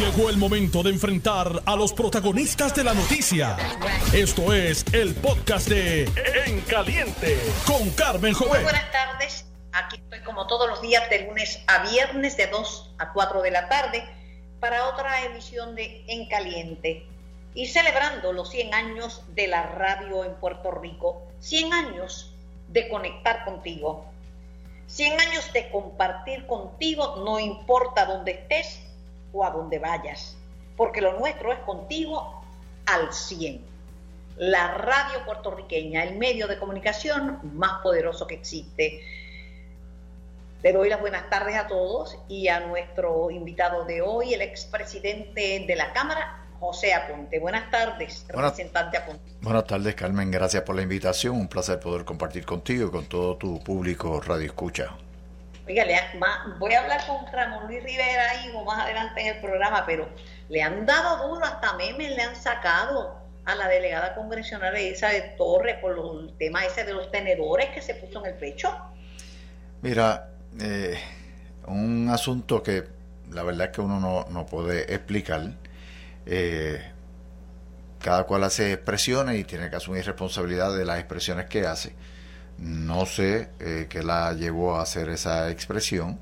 Llegó el momento de enfrentar a los protagonistas de la noticia. Esto es el podcast de En Caliente con Carmen Muy Jovet. buenas tardes. Aquí estoy como todos los días de lunes a viernes de 2 a 4 de la tarde para otra emisión de En Caliente. Y celebrando los 100 años de la radio en Puerto Rico, 100 años de conectar contigo, 100 años de compartir contigo, no importa dónde estés o a dónde vayas, porque lo nuestro es contigo al 100. La radio puertorriqueña, el medio de comunicación más poderoso que existe. Le doy las buenas tardes a todos y a nuestro invitado de hoy, el expresidente de la Cámara, José Aponte. Buenas tardes, Buenas- representante Aponte. Buenas tardes, Carmen. Gracias por la invitación. Un placer poder compartir contigo y con todo tu público Radio Escucha. Oiga, le han- ma- voy a hablar con Ramón Luis Rivera ahí o más adelante en el programa, pero le han dado duro, hasta memes le han sacado a la delegada congresional Elizabeth Torres por lo- el tema ese de los tenedores que se puso en el pecho. Mira, eh, un asunto que la verdad es que uno no, no puede explicar. Eh, cada cual hace expresiones y tiene que asumir responsabilidad de las expresiones que hace. No sé eh, qué la llevó a hacer esa expresión,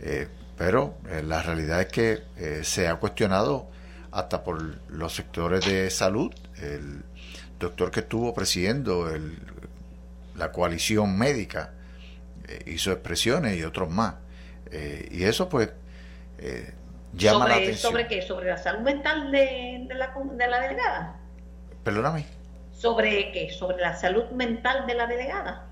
eh, pero eh, la realidad es que eh, se ha cuestionado hasta por los sectores de salud. El doctor que estuvo presidiendo el- la coalición médica eh, hizo expresiones y otros más. Y eso pues eh, llama la sobre, atención. ¿Sobre qué? ¿Sobre la salud mental de, de la, de la delegada? Perdóname. ¿Sobre qué? ¿Sobre la salud mental de la delegada?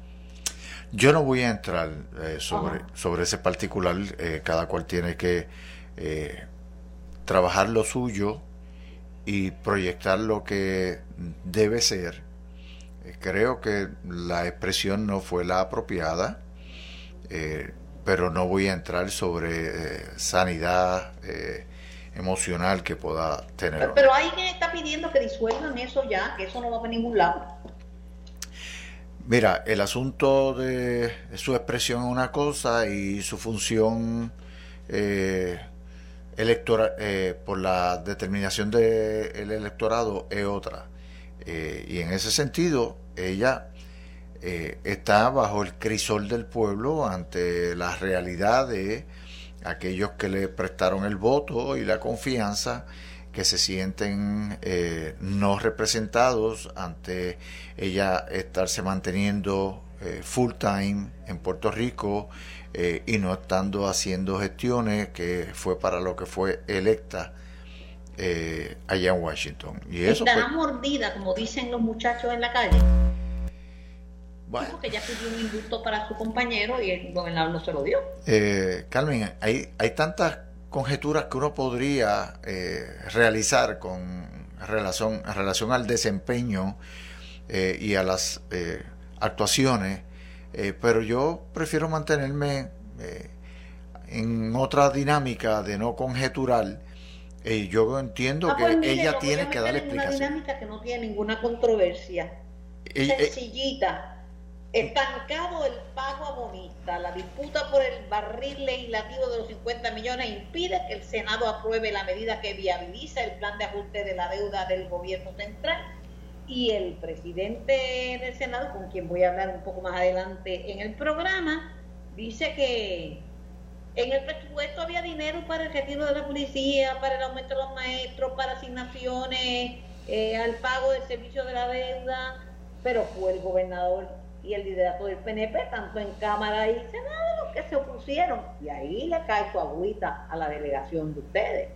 Yo no voy a entrar eh, sobre, Ajá. sobre ese particular, eh, cada cual tiene que eh, trabajar lo suyo y proyectar lo que debe ser. Creo que la expresión no fue la apropiada, pero no voy a entrar sobre sanidad eh, emocional que pueda tener. Pero, pero hay quien está pidiendo que disuelvan eso ya, que eso no va a ningún lado. Mira, el asunto de su expresión es una cosa y su función eh, electora- eh, por la determinación del electorado es otra. Eh, y en ese sentido, ella está bajo el crisol del pueblo ante la realidad de aquellos que le prestaron el voto y la confianza que se sienten eh, no representados ante ella estarse manteniendo eh, full time en Puerto Rico eh, y no estando haciendo gestiones que fue para lo que fue electa eh, allá en Washington. Y eso Estará pues, mordida, como dicen los muchachos en la calle. Bueno, Dijo que ella pidió un indulto para su compañero y el gobernador no se lo dio. Eh, Carmen, hay, hay tantas conjeturas que uno podría eh, realizar con relación, en relación al desempeño eh, y a las eh, actuaciones, eh, pero yo prefiero mantenerme eh, en otra dinámica de no conjeturar. Eh, yo entiendo Ah, que pues mire, ella tiene que dar en Una explicación. dinámica que no tiene ninguna controversia. Ella- Sencillita. Estancado el pago a bonista. La disputa por el barril legislativo de los 50 millones impide que el Senado apruebe la medida que viabiliza el plan de ajuste de la deuda del gobierno central. Y el presidente del Senado, con quien voy a hablar un poco más adelante en el programa, dice que en el presupuesto había dinero para el retiro de la policía, para el aumento de los maestros, para asignaciones, eh, al pago del servicio de la deuda, pero fue el gobernador y el liderato del PNP, tanto en Cámara y Senado, los que se opusieron. Y ahí le cae su agüita a la delegación de ustedes.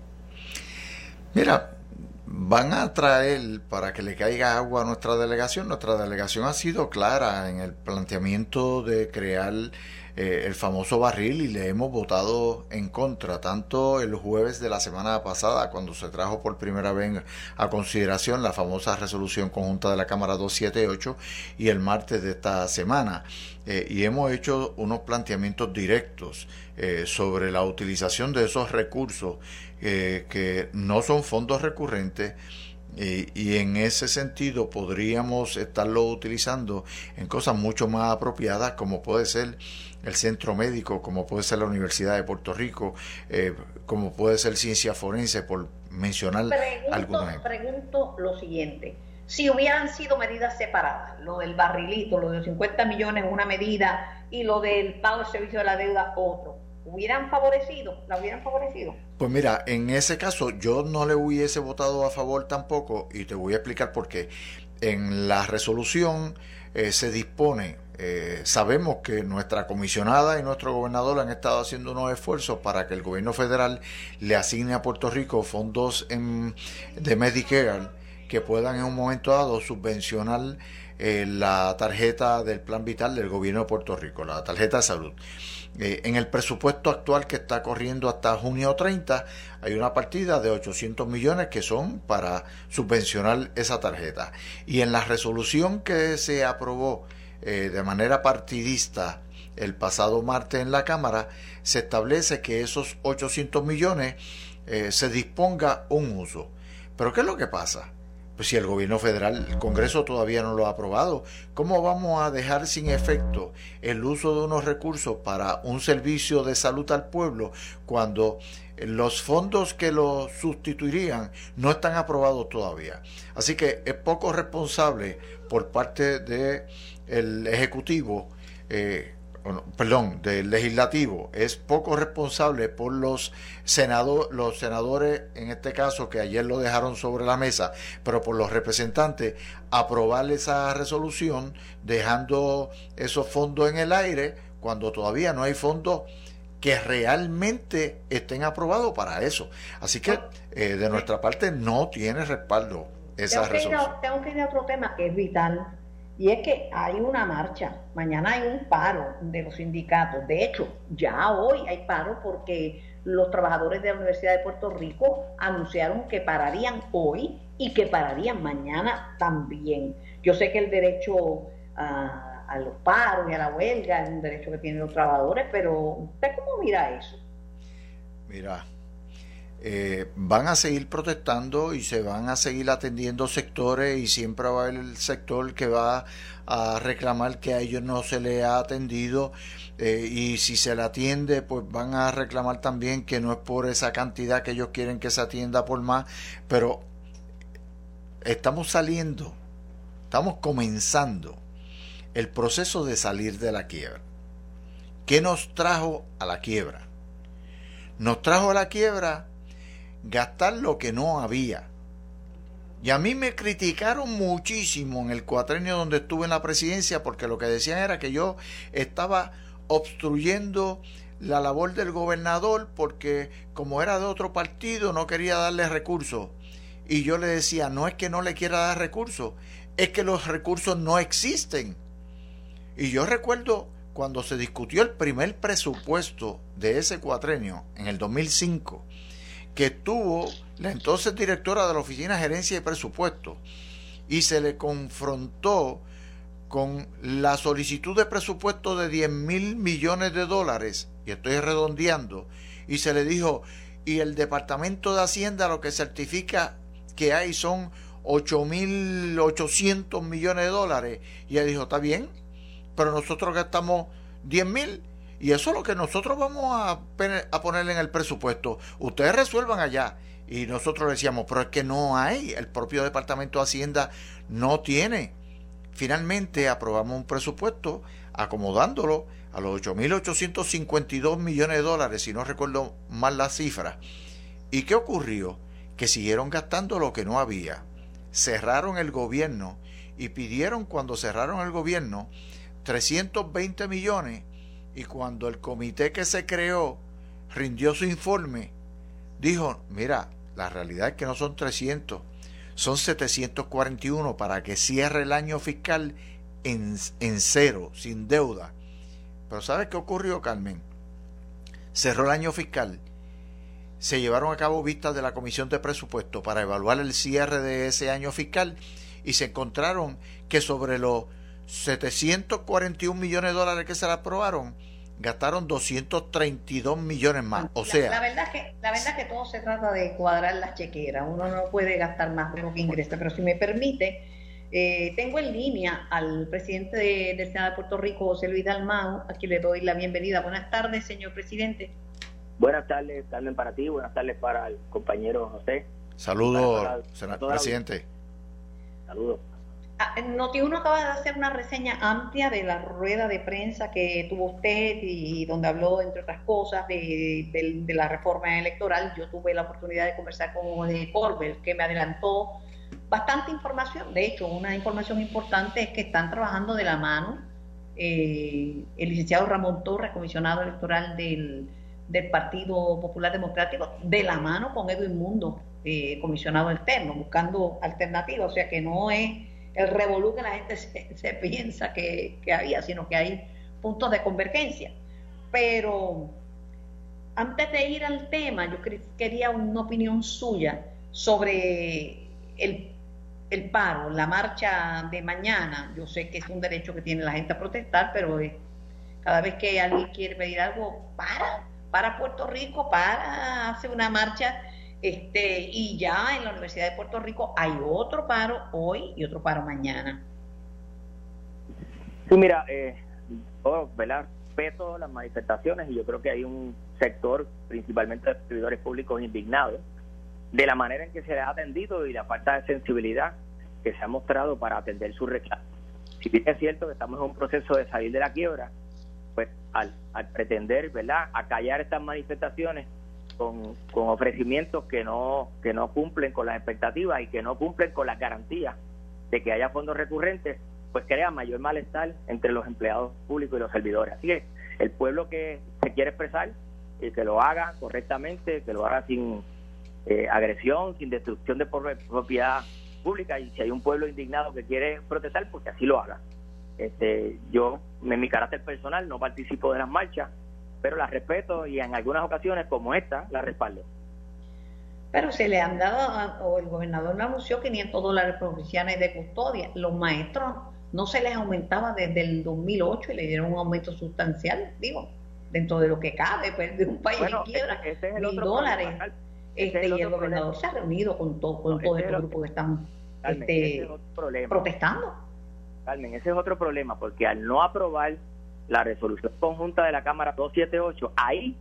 Mira, van a traer para que le caiga agua a nuestra delegación. Nuestra delegación ha sido clara en el planteamiento de crear eh, el famoso barril y le hemos votado en contra, tanto el jueves de la semana pasada, cuando se trajo por primera vez a consideración la famosa resolución conjunta de la Cámara 278 y el martes de esta semana. Eh, y hemos hecho unos planteamientos directos eh, sobre la utilización de esos recursos eh, que no son fondos recurrentes y, en ese sentido podríamos estarlo utilizando en cosas mucho más apropiadas como puede ser el centro médico, como puede ser la Universidad de Puerto Rico, eh, como puede ser ciencia forense, por mencionar algunos Pregunto lo siguiente, si hubieran sido medidas separadas, lo del barrilito, lo de los 50 millones una medida y lo del pago del servicio de la deuda otro, hubieran favorecido, la hubieran favorecido. Pues mira, en ese caso yo no le hubiese votado a favor tampoco y te voy a explicar por qué. En la resolución eh, se dispone, eh, sabemos que nuestra comisionada y nuestro gobernador han estado haciendo unos esfuerzos para que el gobierno federal le asigne a Puerto Rico fondos en, de Medicare que puedan en un momento dado subvencionar eh, la tarjeta del plan vital del gobierno de Puerto Rico, la tarjeta de salud. Eh, en el presupuesto actual que está corriendo hasta junio 30 hay una partida de 800 millones que son para subvencionar esa tarjeta. Y en la resolución que se aprobó eh, de manera partidista el pasado martes en la Cámara, se establece que esos 800 millones eh, se disponga un uso. Pero ¿qué es lo que pasa? Pues si el gobierno federal, el Congreso todavía no lo ha aprobado, ¿cómo vamos a dejar sin efecto el uso de unos recursos para un servicio de salud al pueblo cuando los fondos que lo sustituirían no están aprobados todavía? Así que es poco responsable por parte del Ejecutivo eh, perdón, del legislativo es poco responsable por los, los senadores, en este caso que ayer lo dejaron sobre la mesa, pero por los representantes, aprobar esa resolución dejando esos fondos en el aire cuando todavía no hay fondos que realmente estén aprobados para eso. Así que eh, de nuestra parte no tiene respaldo esa resolución. tengo que ir a otro tema que es vital y es que hay una marcha, mañana hay un paro de los sindicatos. De hecho, ya hoy hay paro porque los trabajadores de la Universidad de Puerto Rico anunciaron que pararían hoy y que pararían mañana también. Yo sé que el derecho a, los paros y a la huelga es un derecho que tienen los trabajadores, pero ¿usted cómo mira eso? Mira, eh, van a seguir protestando y se van a seguir atendiendo sectores y siempre va a haber el sector que va a reclamar que a ellos no se les ha atendido eh, y si se le atiende pues van a reclamar también que no es por esa cantidad que ellos quieren que se atienda por más pero estamos saliendo estamos comenzando el proceso de salir de la quiebra ¿qué nos trajo a la quiebra? nos trajo a la quiebra gastar lo que no había. Y a mí me criticaron muchísimo en el cuatrenio donde estuve en la presidencia porque lo que decían era que yo estaba obstruyendo la labor del gobernador porque como era de otro partido no quería darle recursos. Y yo le decía, no es que no le quiera dar recursos, es que los recursos no existen. Y yo recuerdo cuando se discutió el primer presupuesto de ese cuatrenio en el 2005, que tuvo la entonces directora de la Oficina de Gerencia y Presupuesto y se le confrontó con la solicitud de presupuesto de 10 mil millones de dólares, y estoy redondeando, y se le dijo, y el Departamento de Hacienda lo que certifica que hay son 8 mil 800 millones de dólares, y ella dijo, está bien, pero nosotros gastamos 10 mil y eso es lo que nosotros vamos a, a poner en el presupuesto. Ustedes resuelvan allá. Y nosotros decíamos, pero es que no hay. El propio Departamento de Hacienda no tiene. Finalmente aprobamos un presupuesto acomodándolo a los 8.852 millones de dólares, si no recuerdo mal la cifra. ¿Y qué ocurrió? Que siguieron gastando lo que no había. Cerraron el gobierno y pidieron cuando cerraron el gobierno 320 millones y cuando el comité que se creó rindió su informe, dijo, mira, la realidad es que no son 300, son 741 para que cierre el año fiscal en, cero, sin deuda. Pero ¿sabes qué ocurrió, Carmen? Cerró el año fiscal, se llevaron a cabo vistas de la Comisión de Presupuesto para evaluar el cierre de ese año fiscal y se encontraron que sobre los 741 millones de dólares que se aprobaron, gastaron 232 millones más. O sea, la, verdad que la verdad que todo se trata de cuadrar las chequeras. Uno no puede gastar más de lo que ingresa. Pero si me permite, eh, tengo en línea al presidente del Senado de Puerto Rico, José Luis Dalmau, a quien le doy la bienvenida. Buenas tardes, señor presidente. Buenas tardes, Carmen, para ti. Buenas tardes para el compañero José. Saludos, presidente. Saludos. Ah, Noti1 acaba de hacer una reseña amplia de la rueda de prensa que tuvo usted y donde habló, entre otras cosas, de, la reforma electoral. Yo tuve la oportunidad de conversar con Corbel, que me adelantó bastante información. De hecho, una información importante es que están trabajando de la mano eh, el licenciado Ramón Torres, comisionado electoral del, Partido Popular Democrático, de la mano con Edwin Mundo, eh, comisionado externo, buscando alternativas. O sea que no es el revolú que la gente se, piensa que, había, sino que hay puntos de convergencia. Pero antes de ir al tema, yo quería una opinión suya sobre el, el, paro, la marcha de mañana. Yo sé que es un derecho que tiene la gente a protestar, pero cada vez que alguien quiere pedir algo, para, para Puerto Rico, para, hace una marcha este, y ya en la Universidad de Puerto Rico hay otro paro hoy y otro paro mañana. Sí, mira, eh, todo, ¿verdad? respeto las manifestaciones y yo creo que hay un sector, principalmente de servidores públicos, indignados de la manera en que se ha atendido y la falta de sensibilidad que se ha mostrado para atender su reclamo. Si bien es cierto que estamos en un proceso de salir de la quiebra, pues al, al pretender, ¿verdad?, acallar estas manifestaciones con, ofrecimientos que no, que no cumplen con las expectativas y que no cumplen con las garantías de que haya fondos recurrentes, pues crea mayor malestar entre los empleados públicos y los servidores. Así que el pueblo que se quiere expresar, y que lo haga correctamente, que lo haga sin eh, agresión, sin destrucción de propiedad pública, y si hay un pueblo indignado que quiere protestar, pues que así lo haga. Este, yo, en mi carácter personal, no participo de las marchas, pero la respeto y en algunas ocasiones como esta la respaldo. Pero se le han dado, o el gobernador me anunció 500 dólares provinciales de custodia. Los maestros no se les aumentaba desde el 2008 y le dieron un aumento sustancial, digo, dentro de lo que cabe, pues, de un país que quiebra, ese, es mil dólares. este, y el gobernador se ha reunido con, todo con todos estos grupos que están este, protestando. Carmen, ese es otro problema, porque al no aprobar la resolución conjunta de la Cámara 278, ahí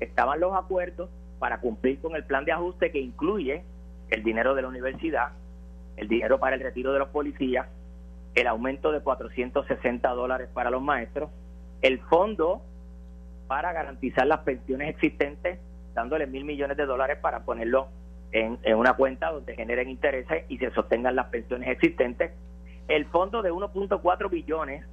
estaban los acuerdos para cumplir con el plan de ajuste que incluye el dinero de la universidad, el dinero para el retiro de los policías, el aumento de 460 dólares para los maestros, el fondo para garantizar las pensiones existentes, dándole mil millones de dólares para ponerlo en, en una cuenta donde generen intereses y se sostengan las pensiones existentes, el fondo de 1.4 billones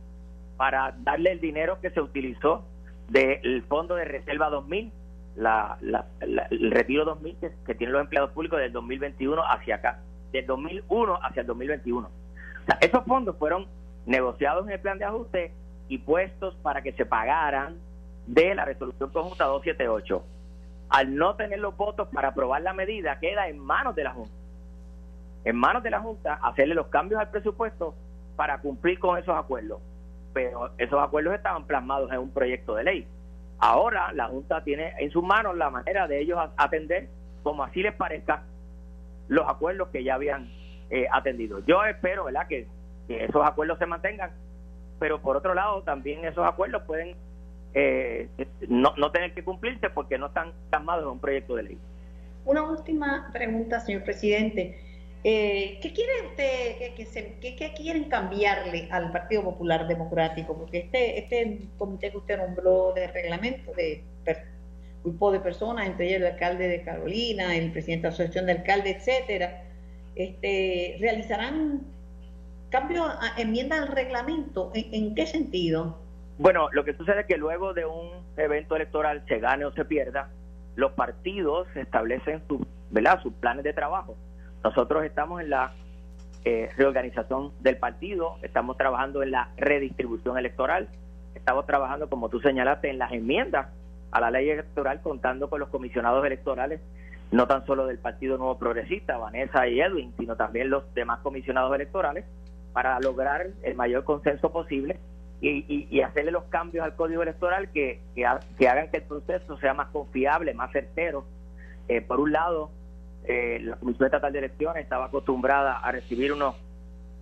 para darle el dinero que se utilizó del Fondo de Reserva 2000, la, el retiro 2000 que, que, tienen los empleados públicos del 2021 hacia acá, del 2001 hacia el 2021. O sea, esos fondos fueron negociados en el plan de ajuste y puestos para que se pagaran de la resolución conjunta 278. Al no tener los votos para aprobar la medida, queda en manos de la Junta. En manos de la Junta hacerle los cambios al presupuesto para cumplir con esos acuerdos pero esos acuerdos estaban plasmados en un proyecto de ley. Ahora la Junta tiene en sus manos la manera de ellos atender, como así les parezca, los acuerdos que ya habían eh, atendido. Yo espero ¿verdad? Que, esos acuerdos se mantengan, pero por otro lado también esos acuerdos pueden eh, no, no tener que cumplirse porque no están plasmados en un proyecto de ley. Una última pregunta, señor presidente. Eh, ¿Qué quiere usted, qué, quieren cambiarle al Partido Popular Democrático? Porque este, este comité que usted nombró de reglamento de grupo de personas, entre ellos el alcalde de Carolina, el presidente de la Asociación de Alcaldes, etcétera, este, realizarán cambios, enmiendas al reglamento. ¿En, qué sentido? Bueno, lo que sucede es que luego de un evento electoral, se gane o se pierda, los partidos establecen ¿verdad? sus planes de trabajo nosotros estamos en la eh, reorganización del partido, estamos trabajando en la redistribución electoral, estamos trabajando, como tú señalaste, en las enmiendas a la ley electoral, contando con los comisionados electorales, no tan solo del Partido Nuevo Progresista, Vanessa y Edwin, sino también los demás comisionados electorales, para lograr el mayor consenso posible y, hacerle los cambios al código electoral que, que, hagan que el proceso sea más confiable, más certero. Eh, por un lado, eh, la Comisión Estatal de Elecciones estaba acostumbrada a recibir unos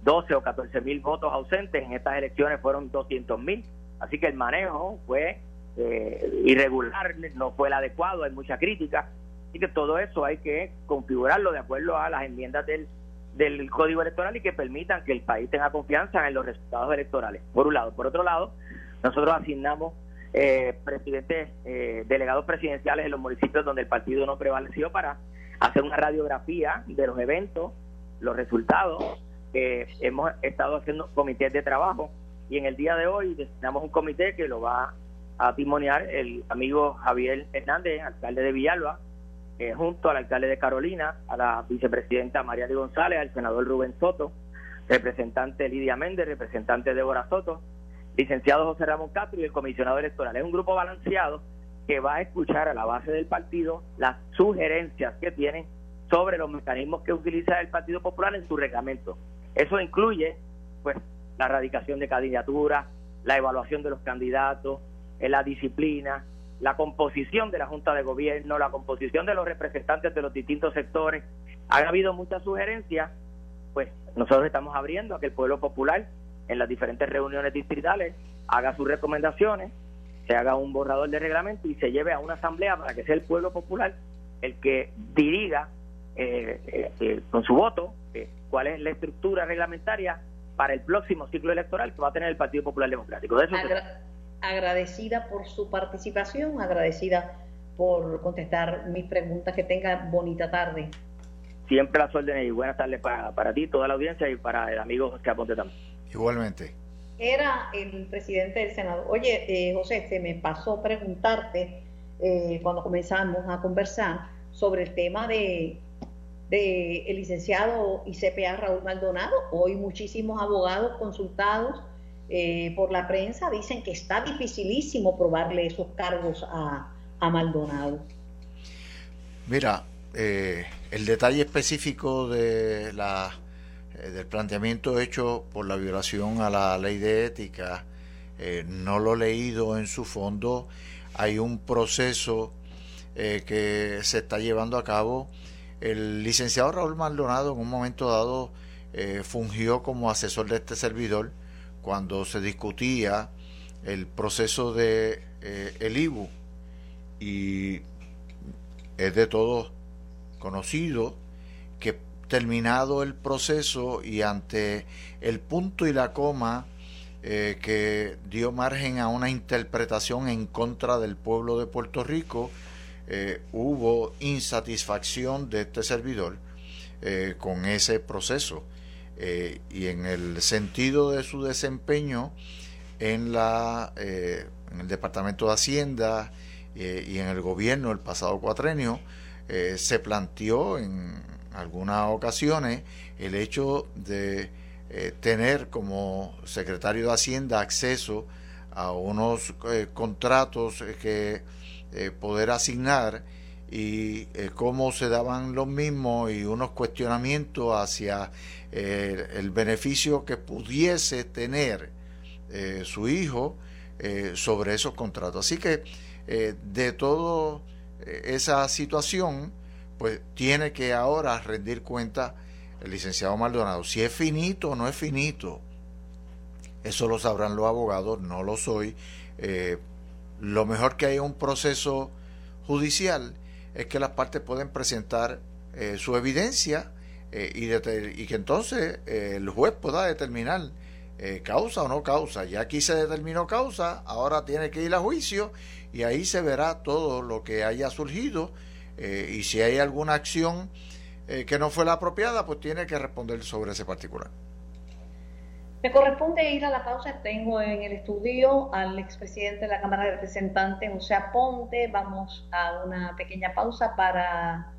12 o 14 mil votos ausentes, en estas elecciones fueron 200 mil, así que el manejo fue eh, irregular, no fue el adecuado, hay mucha crítica, así que todo eso hay que configurarlo de acuerdo a las enmiendas del del código electoral y que permitan que el país tenga confianza en los resultados electorales, por un lado. Por otro lado, nosotros asignamos eh, presidentes, eh, delegados presidenciales en los municipios donde el partido no prevaleció para hacer una radiografía de los eventos, los resultados. Eh, hemos estado haciendo comités de trabajo y en el día de hoy designamos un comité que lo va a timoniar el amigo Javier Hernández, alcalde de Villalba, eh, junto al alcalde de Carolina, a la vicepresidenta María de González, al senador Rubén Soto, representante Lidia Méndez, representante Débora Soto, licenciado José Ramón Castro y el comisionado electoral. Es un grupo balanceado que va a escuchar a la base del partido las sugerencias que tienen sobre los mecanismos que utiliza el Partido Popular en su reglamento. Eso incluye pues la erradicación de candidaturas, la evaluación de los candidatos, eh, la disciplina, la composición de la Junta de Gobierno, la composición de los representantes de los distintos sectores. Ha habido muchas sugerencias, pues nosotros estamos abriendo a que el pueblo popular en las diferentes reuniones distritales haga sus recomendaciones, se haga un borrador de reglamento y se lleve a una asamblea para que sea el pueblo popular el que dirija eh, eh, eh, con su voto cuál es la estructura reglamentaria para el próximo ciclo electoral que va a tener el Partido Popular Democrático. De eso agradecida por su participación, agradecida por contestar mis preguntas. Que tenga bonita tarde. Siempre las órdenes y buenas tardes para, para ti, toda la audiencia y para el amigo José Aponte también. Igualmente. Era el presidente del Senado. Oye, eh, José, se me pasó preguntarte eh, cuando comenzamos a conversar sobre el tema de, el licenciado ICPA Raúl Maldonado. Hoy muchísimos abogados consultados eh, por la prensa dicen que está dificilísimo probarle esos cargos a, Maldonado. Mira, eh, el detalle específico de la, eh, del planteamiento hecho por la violación a la ley de ética, no lo he leído en su fondo. Hay un proceso que se está llevando a cabo. El licenciado Raúl Maldonado en un momento dado fungió como asesor de este servidor cuando se discutía el proceso de eh, el IBU y es de todos conocido que terminado el proceso y ante el punto y la coma eh, que dio margen a una interpretación en contra del pueblo de Puerto Rico, eh, hubo insatisfacción de este servidor con ese proceso. Eh, y en el sentido de su desempeño en, la, eh, en el Departamento de Hacienda eh, y en el gobierno el pasado cuatrenio, se planteó en algunas ocasiones el hecho de tener como secretario de Hacienda acceso a unos contratos que poder asignar y cómo se daban los mismos y unos cuestionamientos hacia eh, el beneficio que pudiese tener eh, su hijo eh, sobre esos contratos. Así que de toda esa situación, pues tiene que ahora rendir cuenta el licenciado Maldonado. Si es finito o no es finito, eso lo sabrán los abogados, no lo soy. lo mejor que hay un proceso judicial es que las partes pueden presentar su evidencia eh, y, que entonces eh, el juez pueda determinar eh, causa o no causa. Ya aquí se determinó causa, ahora tiene que ir a juicio y ahí se verá todo lo que haya surgido y si hay alguna acción que no fue la apropiada, pues tiene que responder sobre ese particular. Me corresponde ir a la pausa. Tengo en el estudio al expresidente de la Cámara de Representantes, José Aponte. Vamos a una pequeña pausa para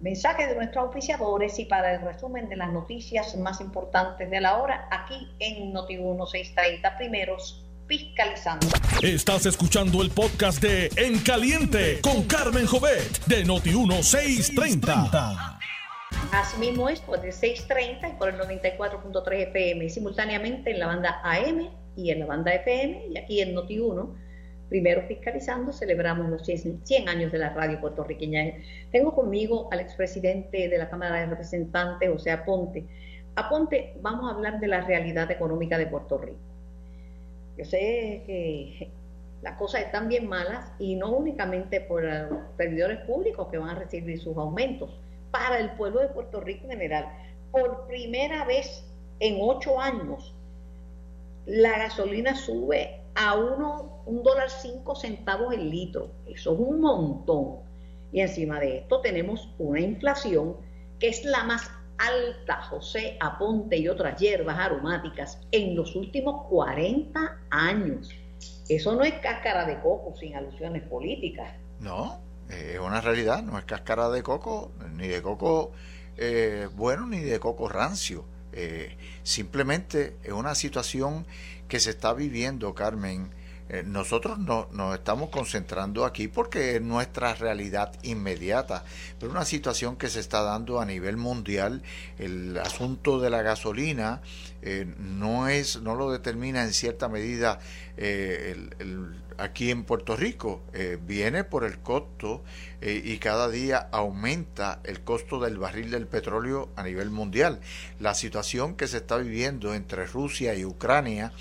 mensaje de nuestros oficiadores y para el resumen de las noticias más importantes de la hora aquí en Noti 1630 primeros fiscalizando. Estás escuchando el podcast de En Caliente con Carmen Jovet de Noti 1630. Asimismo es por el 630 y por el 94.3 FM simultáneamente en la banda AM y en la banda FM y aquí en Noti1, primero fiscalizando, celebramos los 100 años de la radio puertorriqueña. Tengo conmigo al expresidente de la Cámara de Representantes, José Aponte. Aponte, vamos a hablar de la realidad económica de Puerto Rico. Yo sé que las cosas están bien malas y no únicamente por los servidores públicos que van a recibir sus aumentos, para el pueblo de Puerto Rico en general. Por primera vez en ocho años, la gasolina sube a uno, un dólar cinco centavos el litro. Eso es un montón. Y encima de esto tenemos una inflación que es la más alta, José Aponte y otras hierbas aromáticas, en los últimos 40 años. Eso no es cáscara de coco sin alusiones políticas. No, es una realidad, no es cáscara de coco, ni de coco eh, bueno, ni de coco rancio. Eh, simplemente es una situación que se está viviendo, Carmen. Eh, nosotros no, nos estamos concentrando aquí porque es nuestra realidad inmediata, pero una situación que se está dando a nivel mundial, el asunto de la gasolina no es, no lo determina en cierta medida el, aquí en Puerto Rico. Eh, viene por el costo eh, y cada día aumenta el costo del barril del petróleo a nivel mundial. La situación que se está viviendo entre Rusia y Ucrania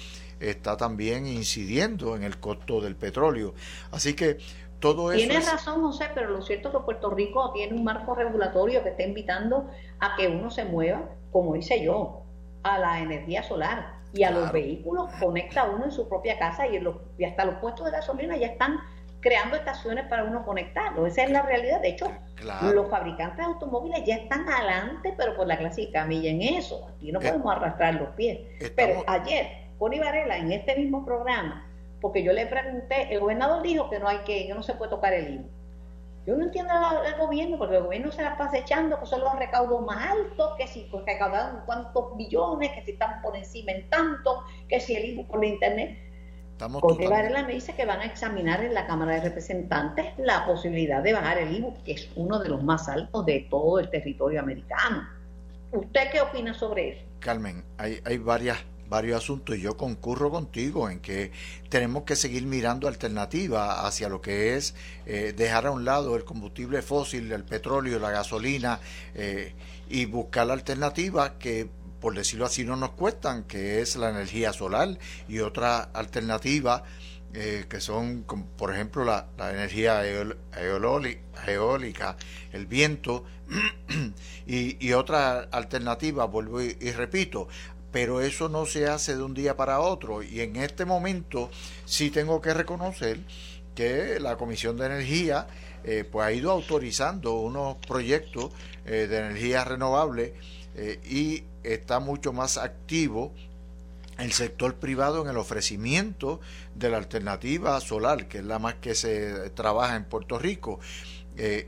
está también incidiendo en el costo del petróleo. Así que todo eso... Tienes razón, José, pero lo cierto es que Puerto Rico tiene un marco regulatorio que está invitando a que uno se mueva, como hice yo, a la energía solar y a los vehículos conecta uno en su propia casa y, los, y hasta los puestos de gasolina ya están creando estaciones para uno conectarlo. Esa es la realidad. De hecho, los fabricantes de automóviles ya están adelante, pero por la clásica camilla en eso. Aquí no eh, podemos arrastrar los pies. Pero ayer, Connie Varela, en este mismo programa, porque yo le pregunté, el gobernador dijo que no hay que, que no se puede tocar el IVA. Yo no entiendo al gobierno, porque el gobierno se la pasa echando que son los recaudos más altos, que si pues, recaudaron cuántos billones, que si están por encima en tanto, que si el IVU por internet. Jorge Varela me dice que van a examinar en la Cámara de Representantes la posibilidad de bajar el IVU, que es uno de los más altos de todo el territorio americano. ¿Usted qué opina sobre eso? Carmen, hay, hay varias varios asuntos y yo concurro contigo en que tenemos que seguir mirando alternativas hacia lo que es eh, dejar a un lado el combustible fósil, el petróleo, la gasolina eh, y buscar la alternativa que por decirlo así no nos cuestan, que es la energía solar y otra alternativa eh, que son, por ejemplo, la, energía eólica, el viento, y, y, otra alternativa, vuelvo y, repito, pero eso no se hace de un día para otro y en este momento sí tengo que reconocer que la Comisión de Energía eh, pues ha ido autorizando unos proyectos eh, de energía renovable eh, y está mucho más activo el sector privado en el ofrecimiento de la alternativa solar, que es la más que se trabaja en Puerto Rico.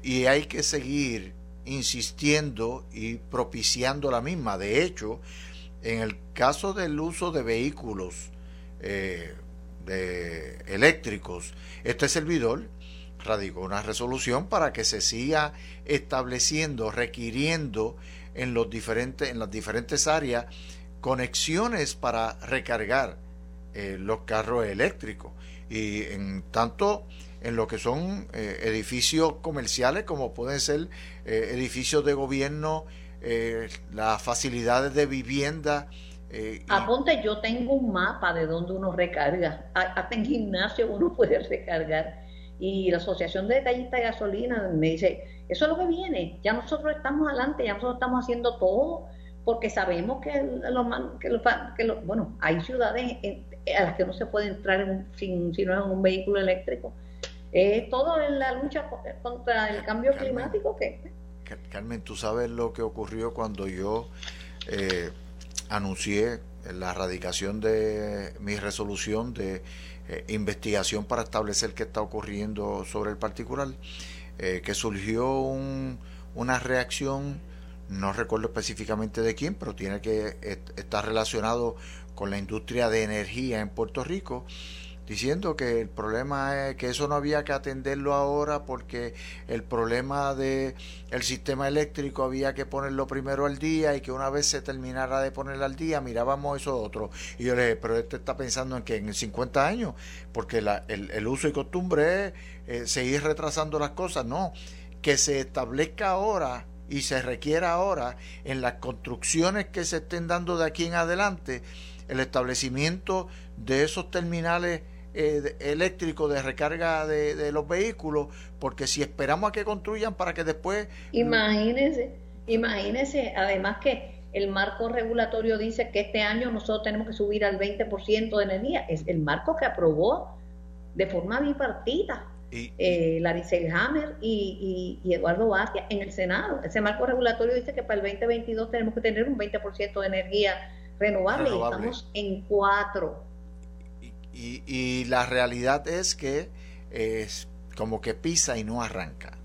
y hay que seguir insistiendo y propiciando la misma. De hecho, en el caso del uso de vehículos eh, eléctricos, este servidor radicó una resolución para que se siga estableciendo, requiriendo en, los diferentes, en las diferentes áreas conexiones para recargar eh, los carros eléctricos. Y en tanto en lo que son eh, edificios comerciales como pueden ser edificios de gobierno, eh, las facilidades de vivienda. Eh, Aponte, yo tengo un mapa de donde uno recarga. Hasta en gimnasio uno puede recargar. Y la Asociación de Detallistas de Gasolina me dice, eso es lo que viene, ya nosotros estamos adelante, ya nosotros estamos haciendo todo, porque sabemos que, que, bueno, hay ciudades a las que no se puede entrar sin, si no es en un vehículo eléctrico. Es todo en la lucha contra el cambio climático que Carmen, tú sabes lo que ocurrió cuando yo eh, anuncié la erradicación de mi resolución de eh, investigación para establecer qué está ocurriendo sobre el particular, eh, que surgió una reacción, no recuerdo específicamente de quién, pero tiene que estar relacionado con la industria de energía en Puerto Rico, diciendo que el problema es que eso no había que atenderlo ahora porque el problema de el sistema eléctrico había que ponerlo primero al día y que una vez se terminara de ponerlo al día mirábamos eso otro. Y yo le dije pero este está pensando en que en 50 años porque la, el, uso y costumbre es eh, seguir retrasando las cosas. No que se establezca ahora y se requiera ahora en las construcciones que se estén dando de aquí en adelante el establecimiento de esos terminales eh, eléctrico de recarga de, los vehículos, porque si esperamos a que construyan para que después... Imagínense, imagínense, además que el marco regulatorio dice que este año nosotros tenemos que subir al 20% de energía, es el marco que aprobó de forma bipartita y, eh, Laricel Hammer y, Eduardo Batia en el Senado. Ese marco regulatorio dice que para el 2022 tenemos que tener un 20% de energía renovable, renovable. y estamos en cuatro. Y, la realidad es que es como que pisa y no arranca.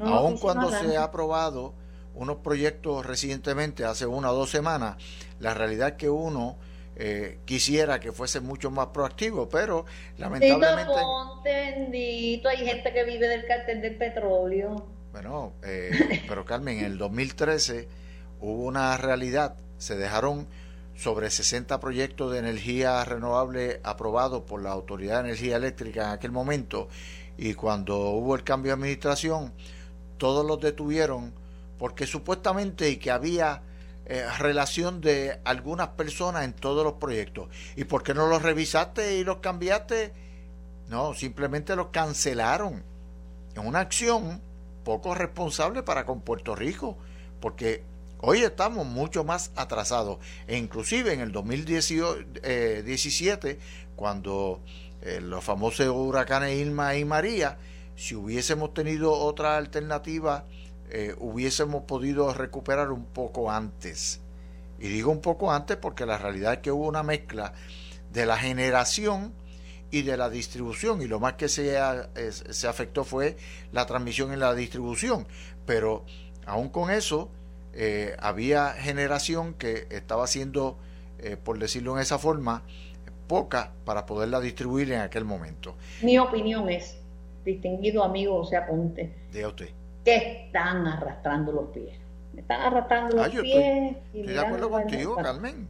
Aun cuando se ha aprobado unos proyectos recientemente, hace una o dos semanas, la realidad es que uno eh, quisiera que fuese mucho más proactivo, pero lamentablemente... Hay gente que vive del cartel del petróleo. Bueno, eh, pero Carmen, en el 2013 hubo una realidad, se dejaron sobre 60 proyectos de energía renovable aprobados por la Autoridad de Energía Eléctrica en aquel momento y cuando hubo el cambio de administración, todos los detuvieron porque supuestamente que había eh, relación de algunas personas en todos los proyectos. ¿Y por qué no los revisaste y los cambiaste? No, simplemente los cancelaron en una acción poco responsable para con Puerto Rico, porque Hoy estamos mucho más atrasados. E inclusive en el 2017, cuando eh, los famosos huracanes Irma y María, si hubiésemos tenido otra alternativa, eh, hubiésemos podido recuperar un poco antes. Y digo un poco antes porque la realidad es que hubo una mezcla de la generación y de la distribución y lo más que se, se afectó fue la transmisión en la distribución pero aún con eso eh, había generación que estaba siendo, eh, por decirlo en esa forma, poca para poderla distribuir en aquel momento. Mi opinión es, distinguido amigo o sea Ponte, usted. que están arrastrando los pies. están arrastrando los ah, pies. Estoy, de acuerdo contigo, Carmen.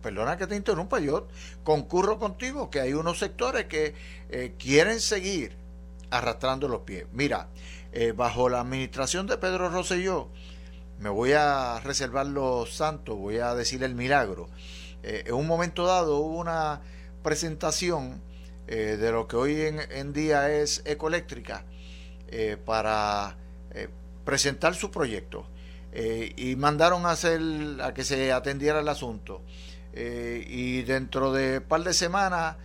Perdona que te interrumpa, yo concurro contigo que hay unos sectores que eh, quieren seguir arrastrando los pies. Mira, bajo la administración de Pedro Rosselló, me voy a reservar los santos, voy a decir el milagro. Eh, en un momento dado hubo una presentación eh, de lo que hoy en, día es Ecoeléctrica eh, para presentar su proyecto y mandaron a hacer a que se atendiera el asunto y dentro de un par de semanas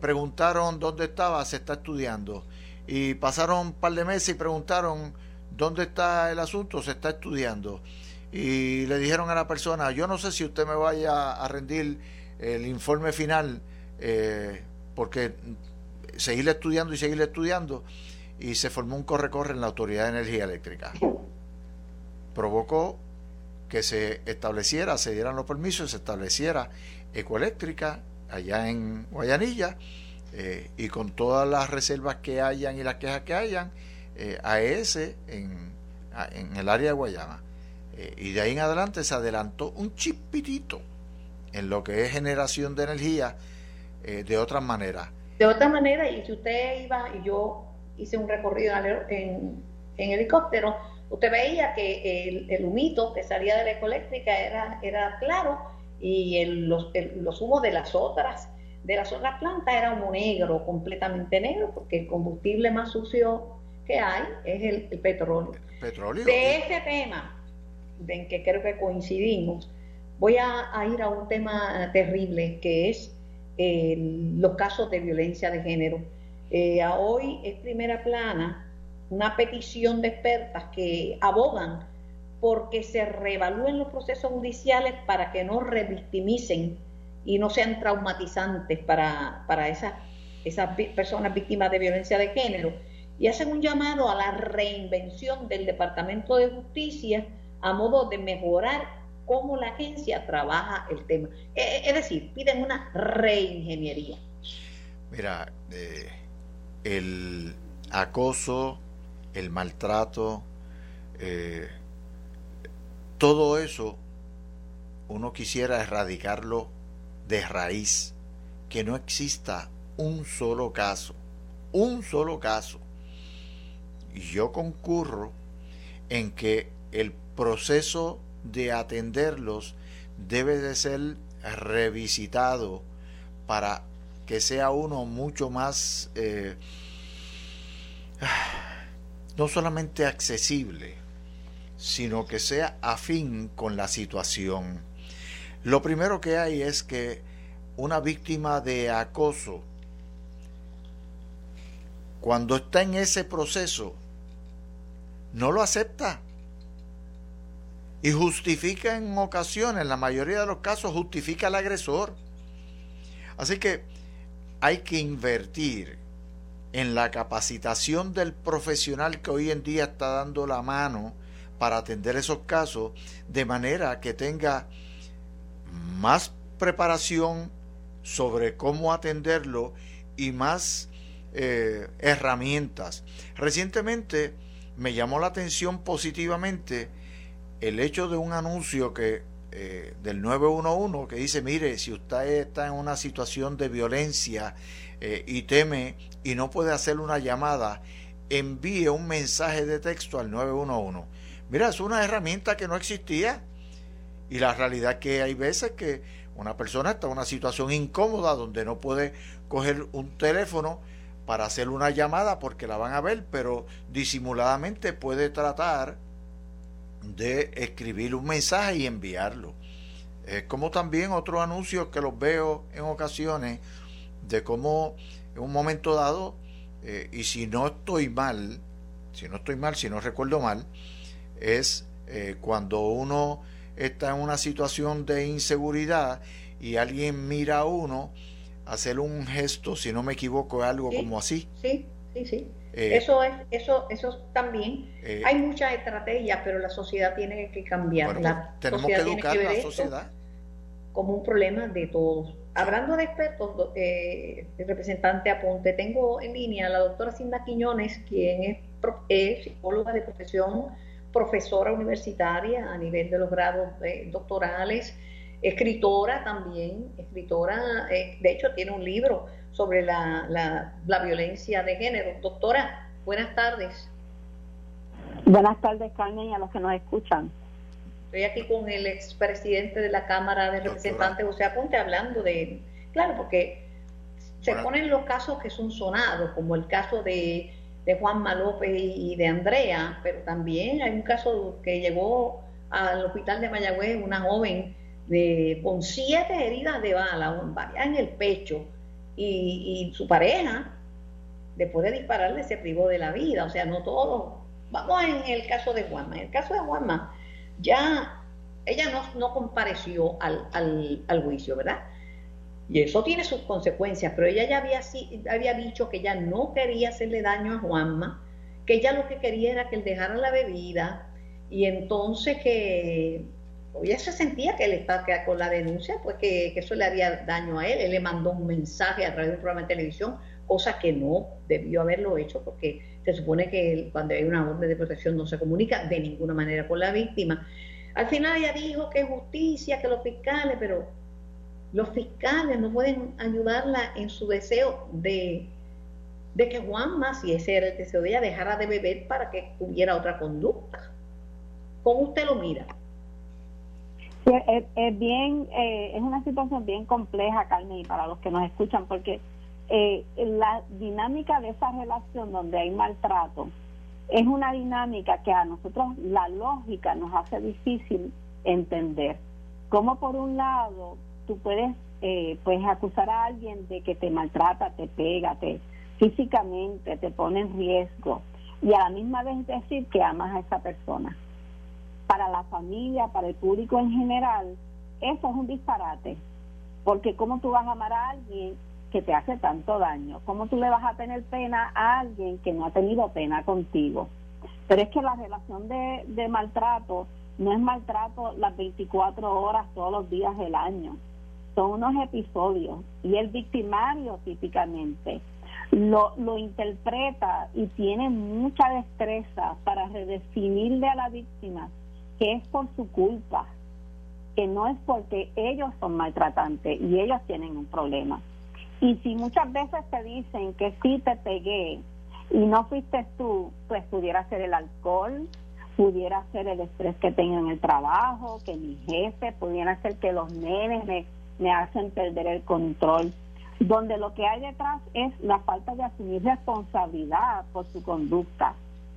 preguntaron dónde estaba, se está estudiando y pasaron un par de meses y preguntaron ¿dónde está el asunto? Se está estudiando. Y le dijeron a la persona, yo no sé si usted me vaya a rendir el informe final, eh, porque seguir estudiando y seguir estudiando, y se formó un corre-corre en la Autoridad de Energía Eléctrica. Provocó que se estableciera, se dieran los permisos, se estableciera ecoeléctrica allá en Guayanilla, eh, y con todas las reservas que hayan y las quejas que hayan, eh, AES en, en, el área de Guayama. Eh, y de ahí en adelante se adelantó un chispitito en lo que es generación de energía eh, de otra manera. De otra manera, y si usted iba, y yo hice un recorrido en, en helicóptero, usted veía que el, humito que salía de la ecoeléctrica era, era claro y los, los humos de las otras de las otras plantas era humo negro, completamente negro, porque el combustible más sucio que hay es el, petróleo. petróleo. De ese tema, en que creo que coincidimos, voy a, ir a un tema terrible que es los casos de violencia de género. Eh, hoy es primera plana una petición de expertas que abogan porque se reevalúen los procesos judiciales para que no revictimicen y no sean traumatizantes para, para esas, esas personas víctimas de violencia de género y hacen un llamado a la reinvención del Departamento de Justicia a modo de mejorar cómo la agencia trabaja el tema. E, e, es decir, piden una reingeniería. Mira, eh, el acoso, el maltrato, eh, todo eso uno quisiera erradicarlo de raíz, que no exista un solo caso, un solo caso. Yo concurro en que el proceso de atenderlos debe de ser revisitado para que sea uno mucho más, eh, no solamente accesible, sino que sea afín con la situación. Lo primero que hay es que una víctima de acoso, cuando está en ese proceso, no lo acepta y justifica en ocasiones, en la mayoría de los casos, justifica al agresor. Así que hay que invertir en la capacitación del profesional que hoy en día está dando la mano para atender esos casos, de manera que tenga más preparación sobre cómo atenderlo y más eh, herramientas. Recientemente me llamó la atención positivamente el hecho de un anuncio que eh, del 911 que dice, mire, si usted está en una situación de violencia eh, y teme y no puede hacer una llamada, envíe un mensaje de texto al 911. Mira, es una herramienta que no existía. Y la realidad es que hay veces que una persona está en una situación incómoda donde no puede coger un teléfono para hacer una llamada porque la van a ver, pero disimuladamente puede tratar de escribir un mensaje y enviarlo. Es como también otros anuncios que los veo en ocasiones de cómo en un momento dado, eh, y si no estoy mal, si no estoy mal, si no recuerdo mal, es eh, cuando uno está en una situación de inseguridad y alguien mira a uno, hacer un gesto, si no me equivoco, algo como así. Sí, sí, sí. Eh, eso es, eso, eso también. Eh, hay muchas estrategias, pero la sociedad tiene que cambiar. la pues, tenemos que educar a la sociedad como un problema de todos. Hablando de expertos, eh, el representante Aponte, tengo en línea a la doctora Cinda Quiñones, quien es, psicóloga de profesión, profesora universitaria a nivel de los grados doctorales, escritora también, escritora, de hecho tiene un libro sobre la, la, violencia de género. Doctora, buenas tardes. Buenas tardes, Carmen, y a los que nos escuchan. Estoy aquí con el expresidente de la Cámara de Representantes, José Aponte, hablando de, claro, porque se ponen los casos que son sonados, como el caso de, de Juanma López y de Andrea, pero también hay un caso que llegó al hospital de Mayagüez, una joven de, con siete heridas de bala, varias en el pecho, y, su pareja, después de dispararle, se privó de la vida. O sea, no todo. Vamos en el caso de Juanma. En el caso de Juanma, ya ella no, no compareció al, al, al, juicio, ¿verdad? Y eso tiene sus consecuencias, pero ella ya había, había dicho que ella no quería hacerle daño a Juanma, que ella lo que quería era que él dejara la bebida y entonces que ella se sentía que él estaba con la denuncia, pues que, eso le haría daño a él. Él le mandó un mensaje a través de un programa de televisión, cosa que no debió haberlo hecho, porque se supone que cuando hay una orden de protección no se comunica de ninguna manera con la víctima. Al final ella dijo que justicia, que los fiscales, pero los fiscales no pueden ayudarla en su deseo de, de que Juanma, si ese era el deseo de ella, dejara de beber para que tuviera otra conducta. ¿Cómo usted lo mira? Es, bien, eh, es una situación bien compleja, Carmen, para los que nos escuchan, porque eh, la dinámica de esa relación donde hay maltrato es una dinámica que a nosotros la lógica nos hace difícil entender. Como por un lado tú puedes eh, pues acusar a alguien de que te maltrata, te pega, te físicamente te pone en riesgo y a la misma vez decir que amas a esa persona para la familia, para el público en general, eso es un disparate. Porque ¿cómo tú vas a amar a alguien que te hace tanto daño? ¿Cómo tú le vas a tener pena a alguien que no ha tenido pena contigo? Pero es que la relación de, de maltrato no es maltrato las 24 horas todos los días del año. son unos episodios y el victimario típicamente lo, lo interpreta y tiene mucha destreza para redefinirle a la víctima que es por su culpa, que no es porque ellos son maltratantes y ellos tienen un problema. Y si muchas veces te dicen que sí te pegué y no fuiste tú, pues pudiera ser el alcohol, pudiera ser el estrés que tengo en el trabajo, que mi jefe, pudiera ser que los nenes me, me hacen perder el control donde lo que hay detrás es la falta de asumir responsabilidad por su conducta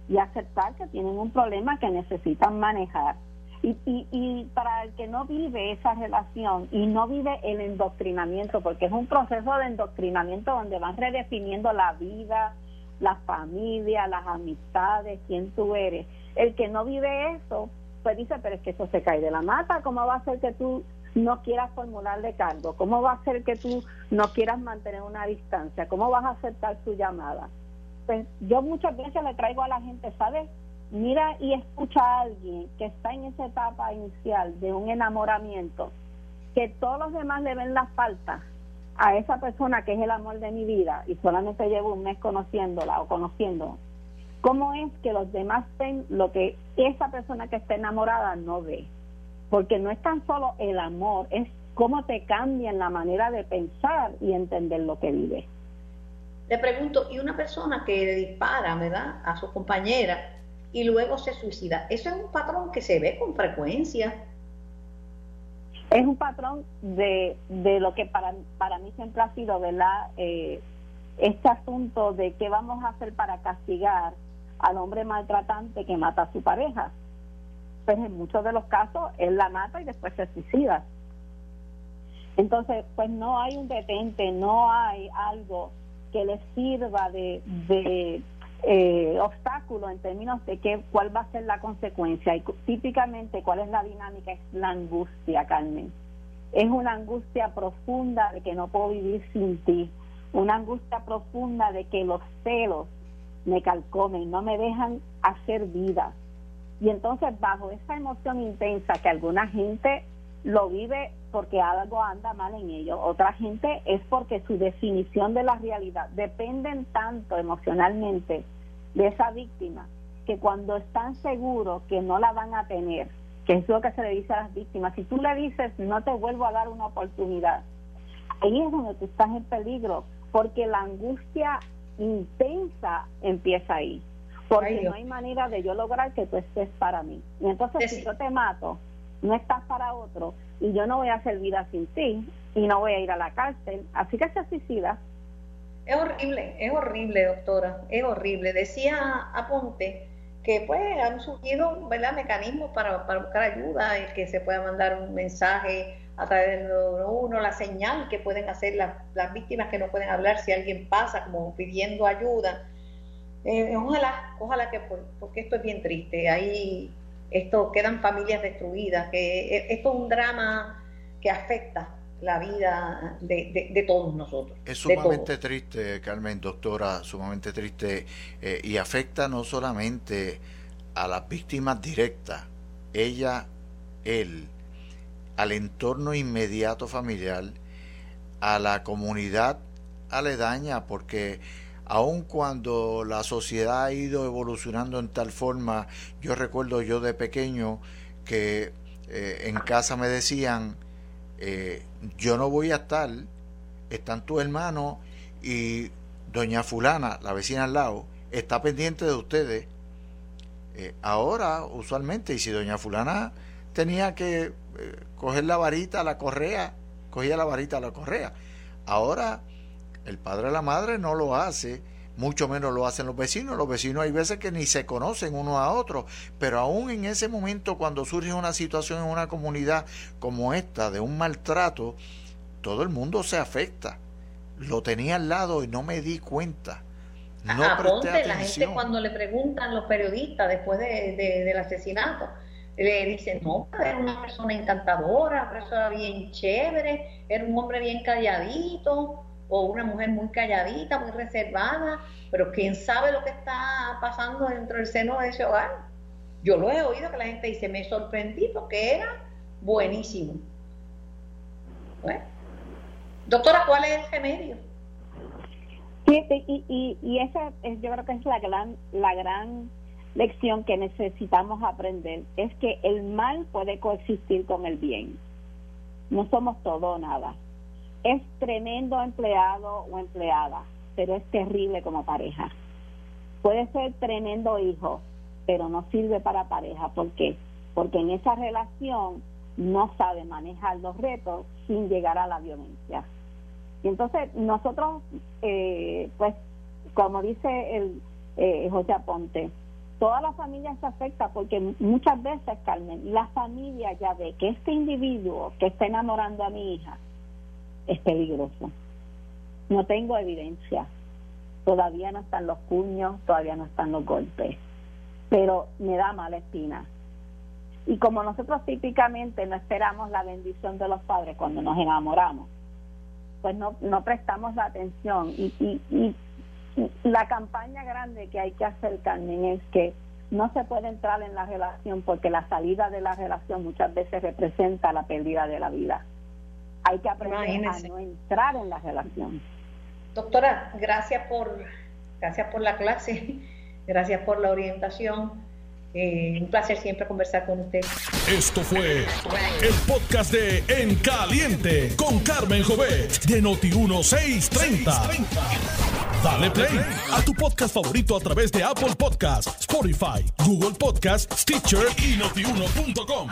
y aceptar que tienen un problema que necesitan manejar. Y, y, y, para el que no vive esa relación y no vive el endoctrinamiento, porque es un proceso de endoctrinamiento donde van redefiniendo la vida, la familia, las amistades, quién tú eres. El que no vive eso, pues dice, pero es que eso se cae de la mata, ¿cómo va a ser que tú no quieras formularle cargo? ¿Cómo va a ser que tú no quieras mantener una distancia? ¿Cómo vas a aceptar su llamada? Yo muchas veces le traigo a la gente, ¿sabes? Mira y escucha a alguien que está en esa etapa inicial de un enamoramiento, que todos los demás le ven la falta a esa persona que es el amor de mi vida y solamente llevo un mes conociéndola o conociendo. ¿Cómo es que los demás ven lo que esa persona que está enamorada no ve? porque no es tan solo el amor, es cómo te cambian la manera de pensar y entender lo que vives. Le pregunto, ¿y una persona que le dispara, ¿verdad?, a su compañera y luego se suicida, ¿eso es un patrón que se ve con frecuencia? Es un patrón de, de lo que para, para mí siempre ha sido, ¿verdad?, eh, este asunto de qué vamos a hacer para castigar al hombre maltratante que mata a su pareja pues en muchos de los casos él la mata y después se suicida. Entonces, pues no hay un detente, no hay algo que le sirva de, de eh, obstáculo en términos de qué, cuál va a ser la consecuencia. Y típicamente, ¿cuál es la dinámica? Es la angustia, Carmen. Es una angustia profunda de que no puedo vivir sin ti. Una angustia profunda de que los celos me calcomen, no me dejan hacer vida y entonces bajo esa emoción intensa que alguna gente lo vive porque algo anda mal en ellos, otra gente es porque su definición de la realidad dependen tanto emocionalmente de esa víctima que cuando están seguros que no la van a tener, que es lo que se le dice a las víctimas, si tú le dices no te vuelvo a dar una oportunidad, ahí es donde tú estás en peligro, porque la angustia intensa empieza ahí porque no hay manera de yo lograr que tú estés para mí. Y entonces si yo te mato, no estás para otro y yo no voy a hacer vida sin ti y no voy a ir a la cárcel, así que se suicida. Es horrible, es horrible, doctora, es horrible. Decía Aponte que pues han surgido ¿verdad? mecanismos para, para buscar ayuda, y que se pueda mandar un mensaje a través del uno, la señal que pueden hacer las, las víctimas que no pueden hablar si alguien pasa como pidiendo ayuda eh, ojalá, ojalá que, porque esto es bien triste, ahí esto quedan familias destruidas, que e, esto es un drama que afecta la vida de, todos nosotros. Es sumamente triste, Carmen, doctora, sumamente triste, eh, y afecta no solamente a las víctimas directas, ella, él, al entorno inmediato familiar, a la comunidad aledaña, porque aun cuando la sociedad ha ido evolucionando en tal forma, yo recuerdo yo de pequeño que eh, en casa me decían, eh, yo no voy a estar, están tu hermano y doña fulana, la vecina al lado, está pendiente de ustedes. Eh, ahora, usualmente, y si doña fulana tenía que coger la varita, la correa, cogía la varita, la correa. Ahora el padre o la madre no lo hace, mucho menos lo hacen los vecinos. Los vecinos hay veces que ni se conocen uno a otro, pero aún en ese momento cuando surge una situación en una comunidad como esta de un maltrato, todo el mundo se afecta. Lo tenía al lado y no me di cuenta. No la gente cuando le preguntan los periodistas después de, del asesinato, le dicen, no, era una persona encantadora, una persona bien chévere, era un hombre bien calladito, o una mujer muy calladita, muy reservada, pero quién sabe lo que está pasando dentro del seno de ese hogar. Yo lo he oído que la gente dice, me sorprendí porque era buenísimo. Doctora, ¿cuál es el remedio? Y, y esa es, yo creo que es la gran, la gran lección que necesitamos aprender, es que el mal puede coexistir con el bien. No somos todo o nada. Es tremendo empleado o empleada, pero es terrible como pareja. Puede ser tremendo hijo, pero no sirve para pareja. ¿Por qué? Porque en esa relación no sabe manejar los retos sin llegar a la violencia. Y entonces nosotros, eh, pues, como dice el eh, José Aponte, toda la familia se afecta porque muchas veces, Carmen, la familia ya ve que este individuo que está enamorando a mi hija es peligroso. No tengo evidencia. Todavía no están los puños, todavía no están los golpes. Pero me da mala espina. Y como nosotros típicamente no esperamos la bendición de los padres cuando nos enamoramos, pues no, no prestamos la atención. Y, y, y la campaña grande que hay que hacer, Carmen, es que no se puede entrar en la relación porque la salida de la relación muchas veces representa la pérdida de la vida. Hay que aprender a no entrar en la relación. Doctora, gracias por, gracias por la clase, gracias por la orientación. Eh, un placer siempre conversar con usted. Esto fue el podcast de En Caliente con Carmen Jovet de Noti1630. Dale play a tu podcast favorito a través de Apple Podcasts, Spotify, Google Podcasts, Stitcher y notiuno.com.